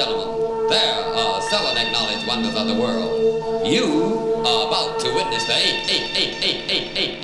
gentlemen, there are seven acknowledged wonders of the world. You are about to witness the eight, eight, eight, eight, eight, eight,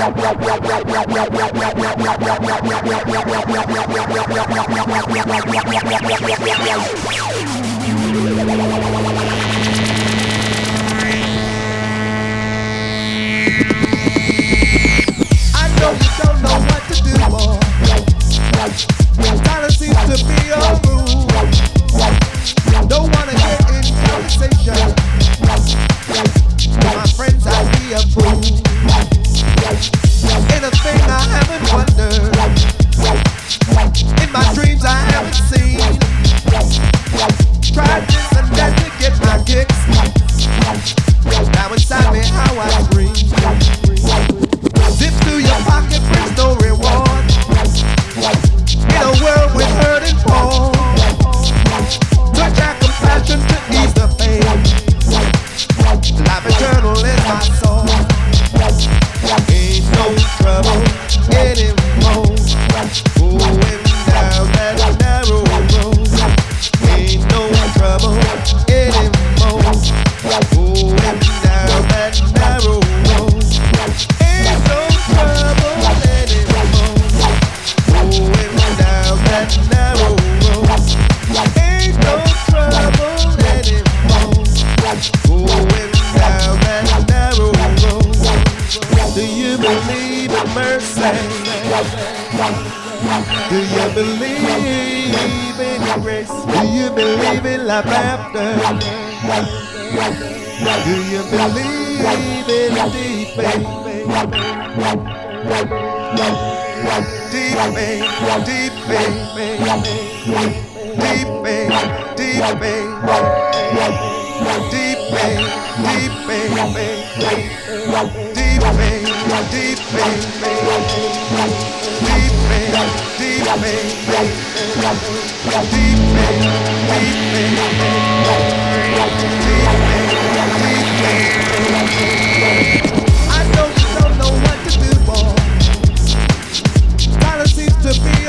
Thank you. Deep vein, deep deep deep deep deep deep deep deep deep deep deep deep deep.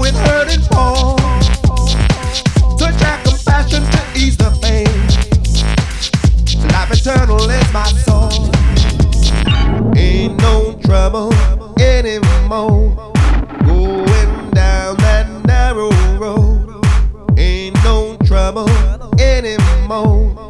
when hurting falls. Touch compassion to ease the pain. Life eternal is my soul. Ain't no trouble anymore. Going down that narrow road. Ain't no trouble anymore.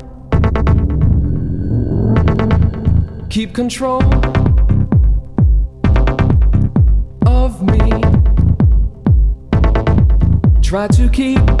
Keep control of me. Try to keep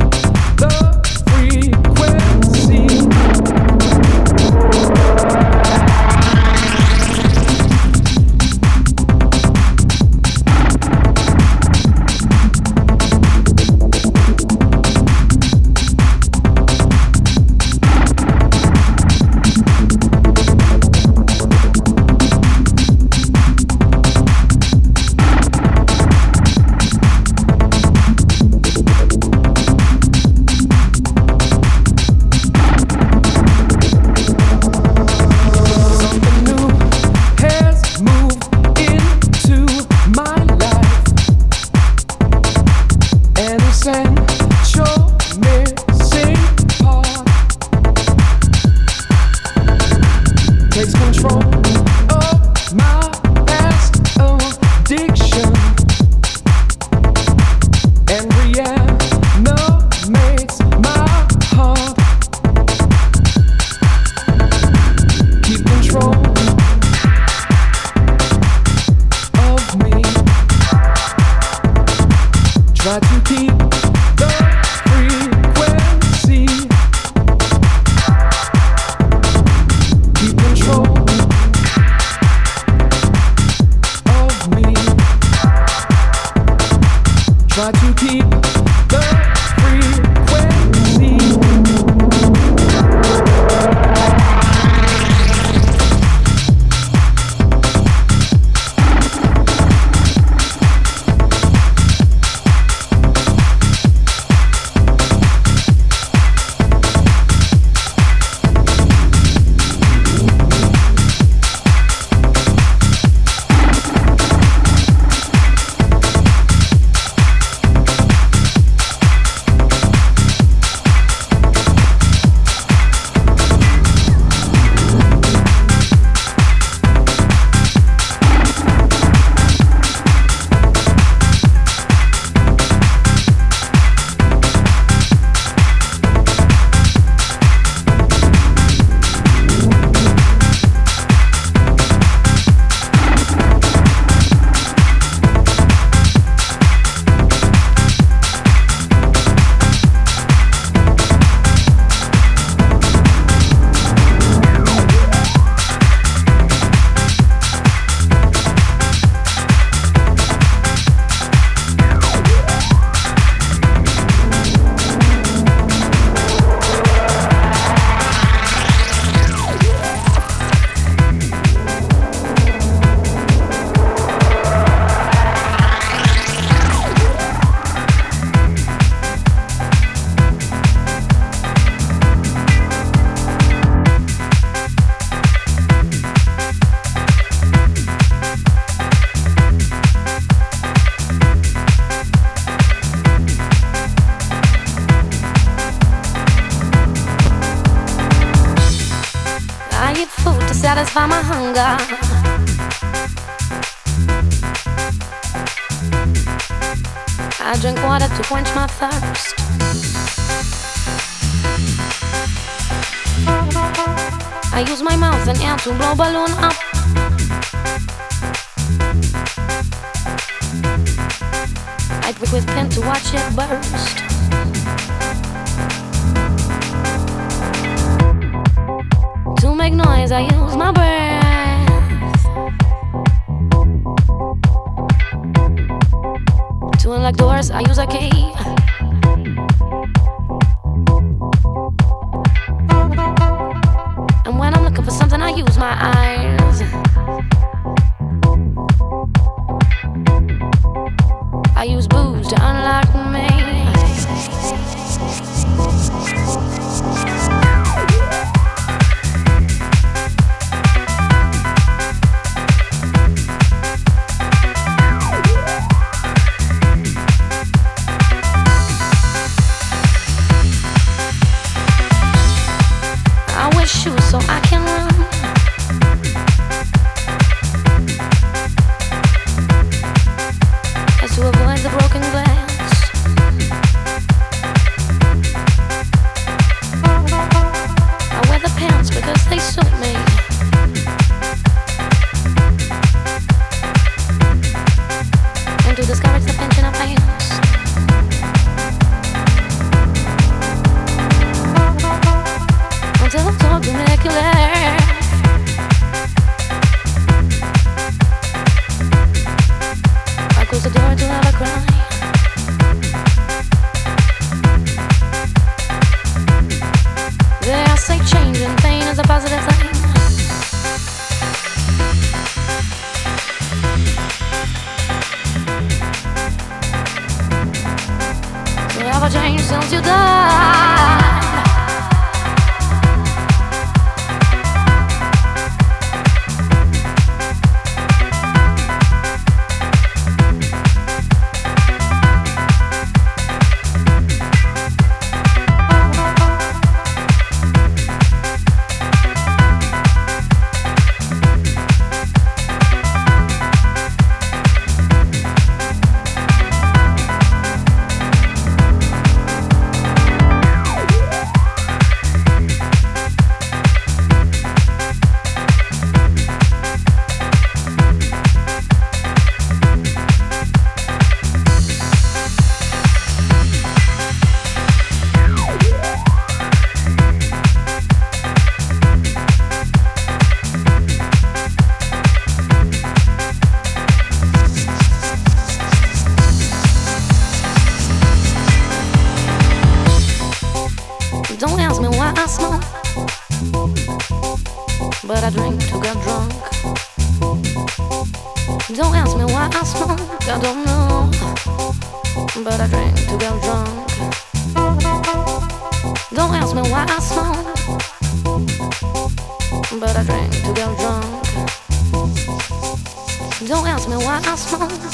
balón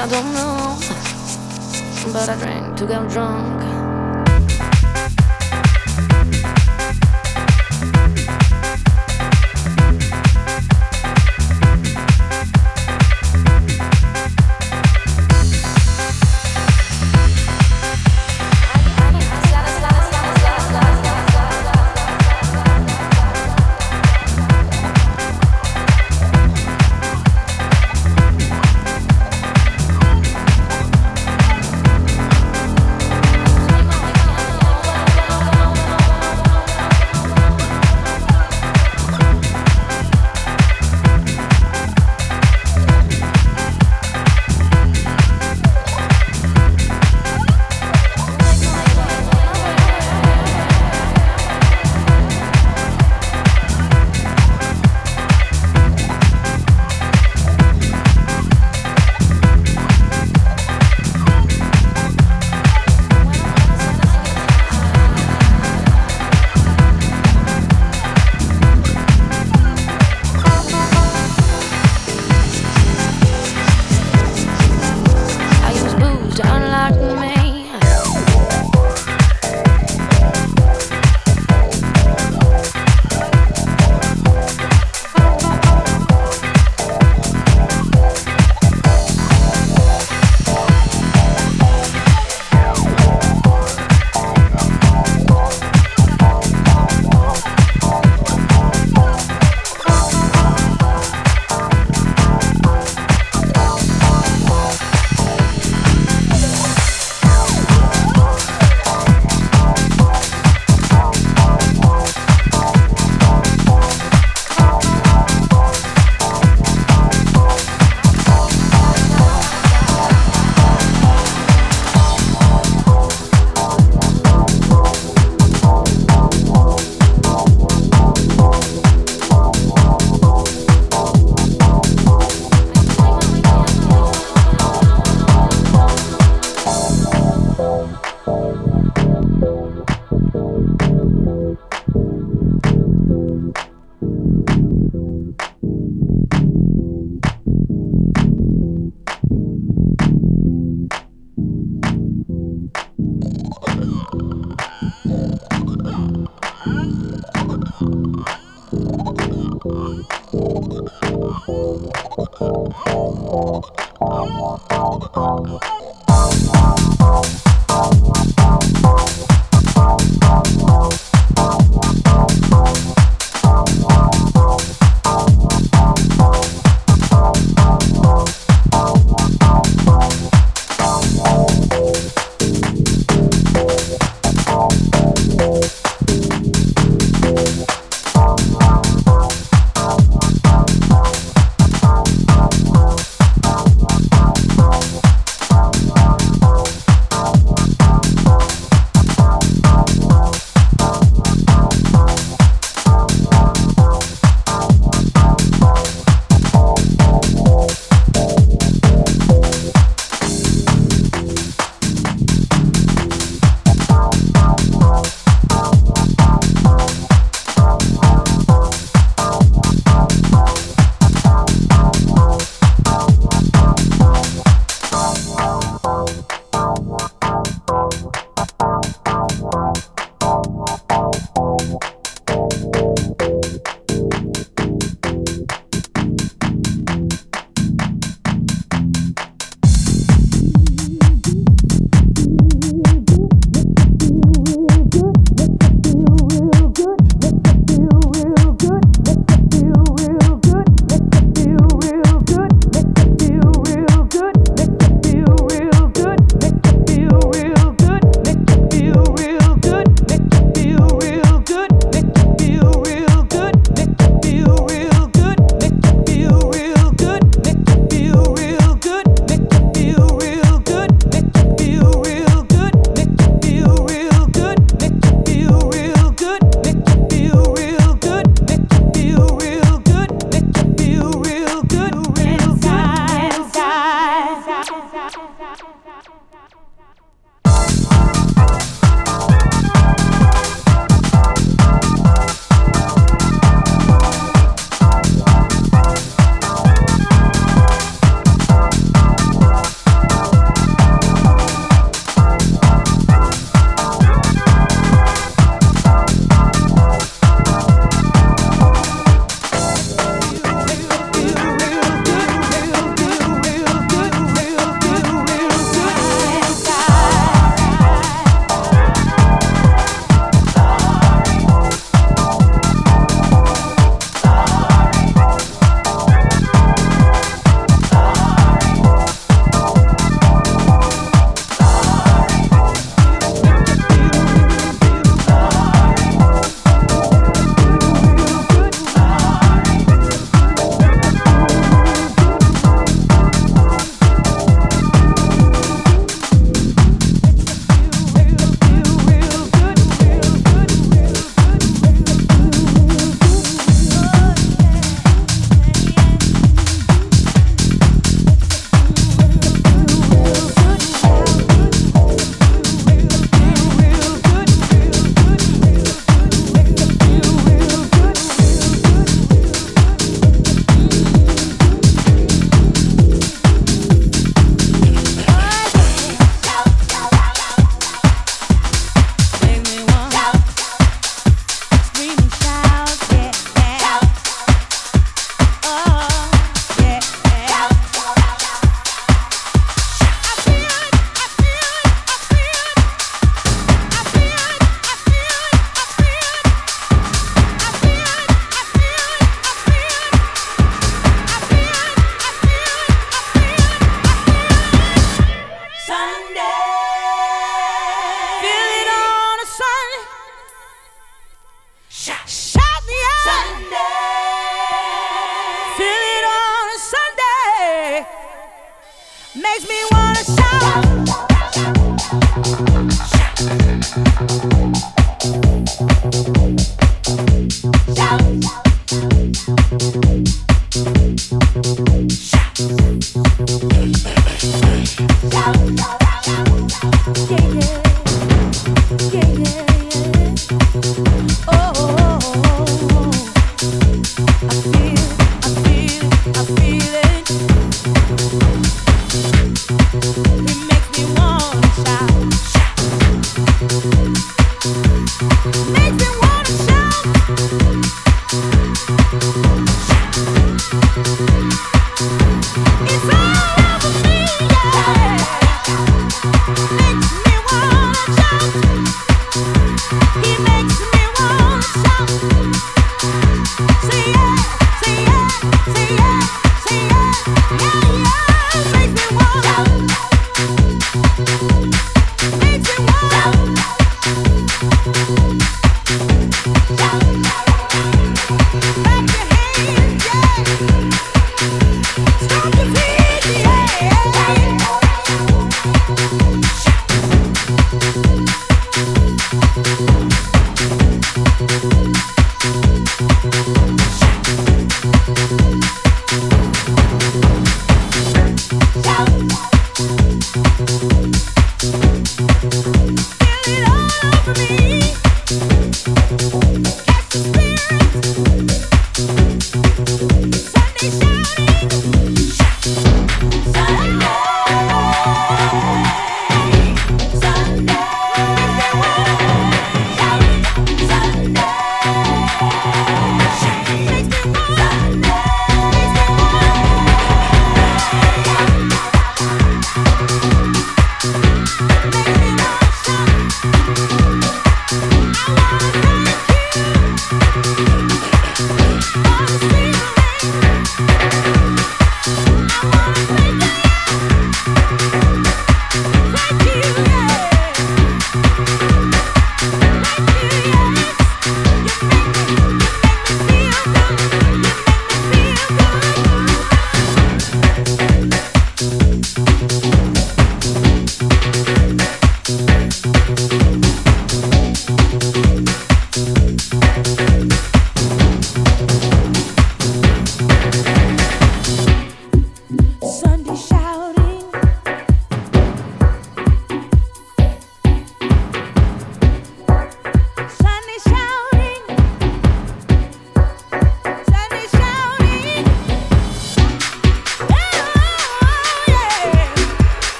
I don't know, but I drank to get drunk.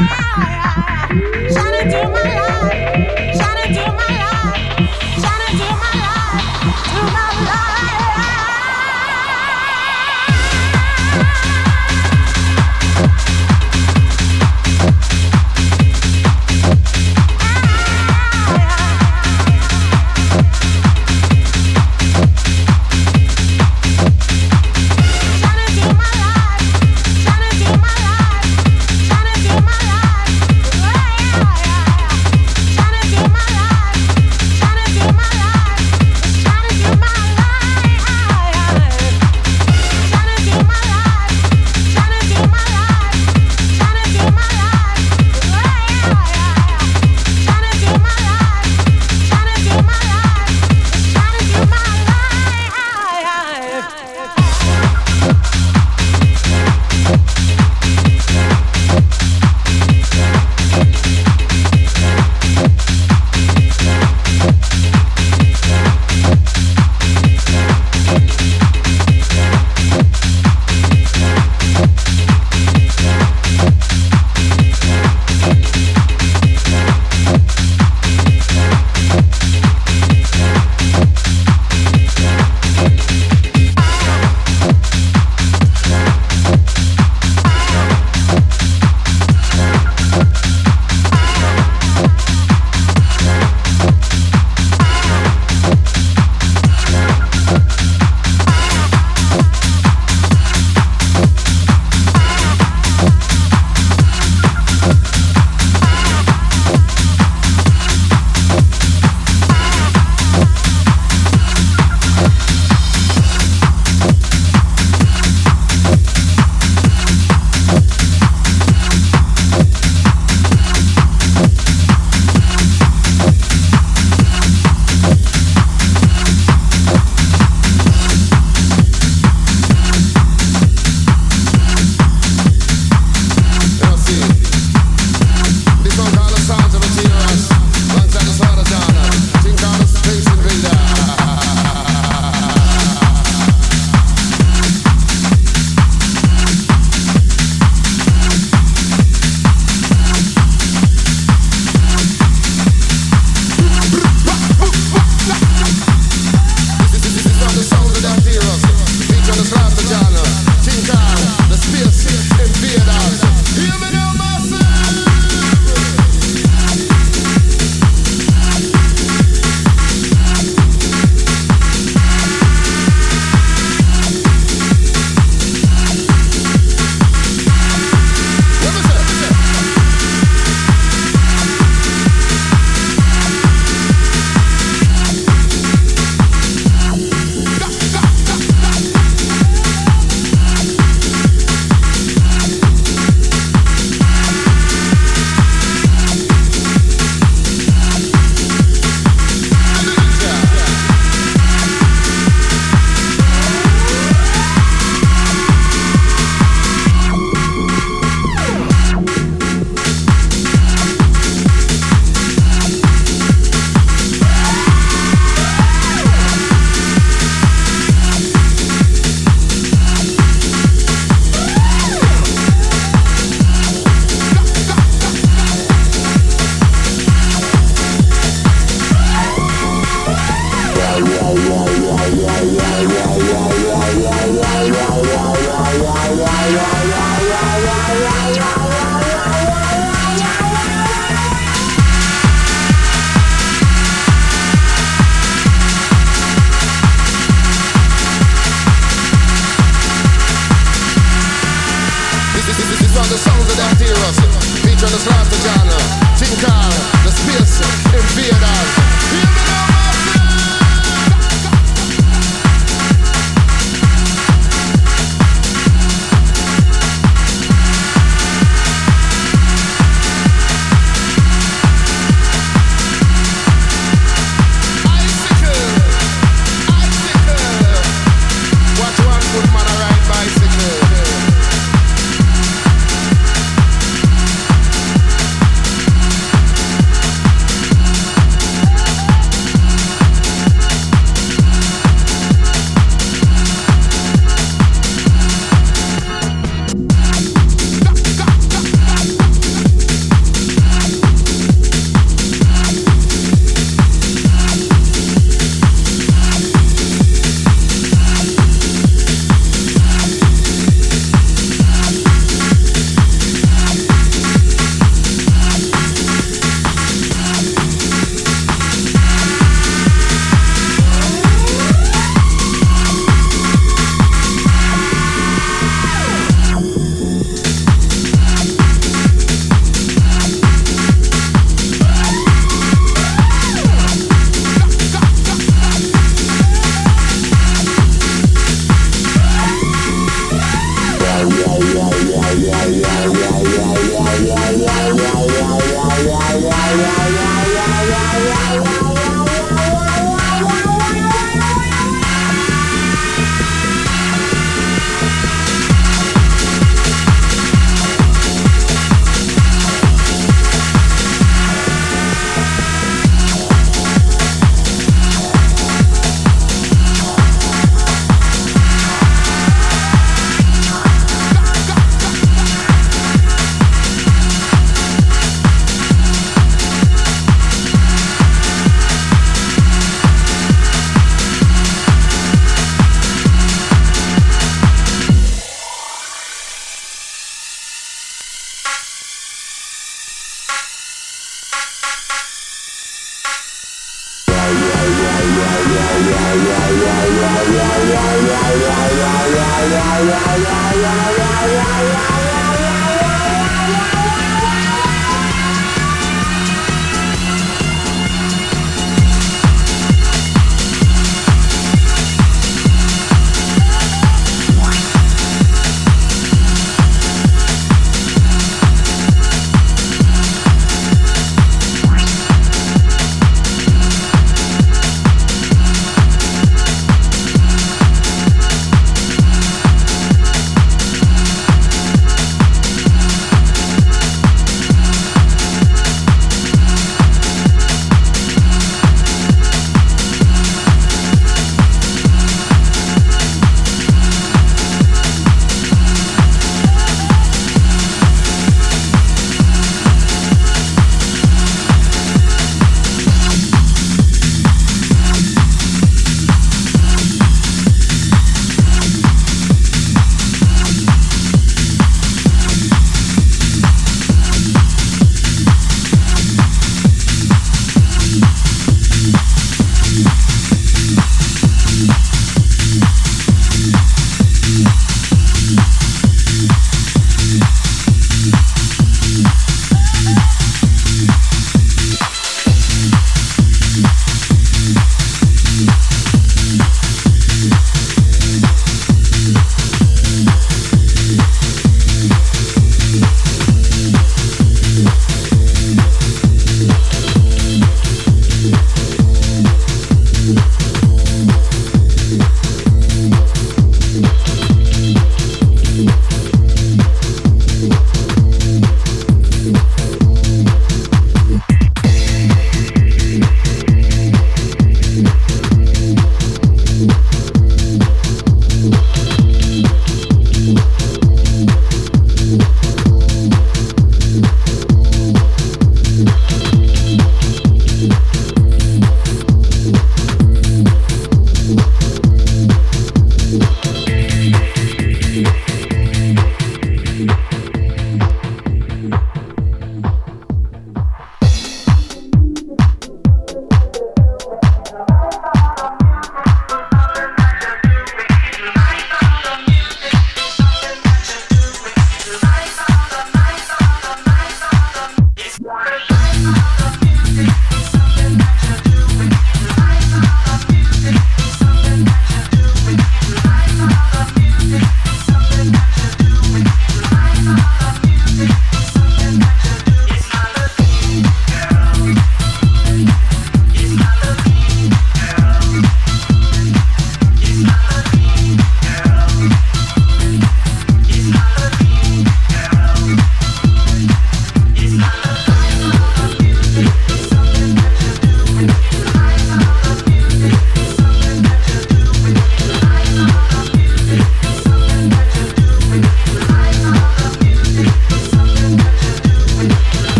Wow!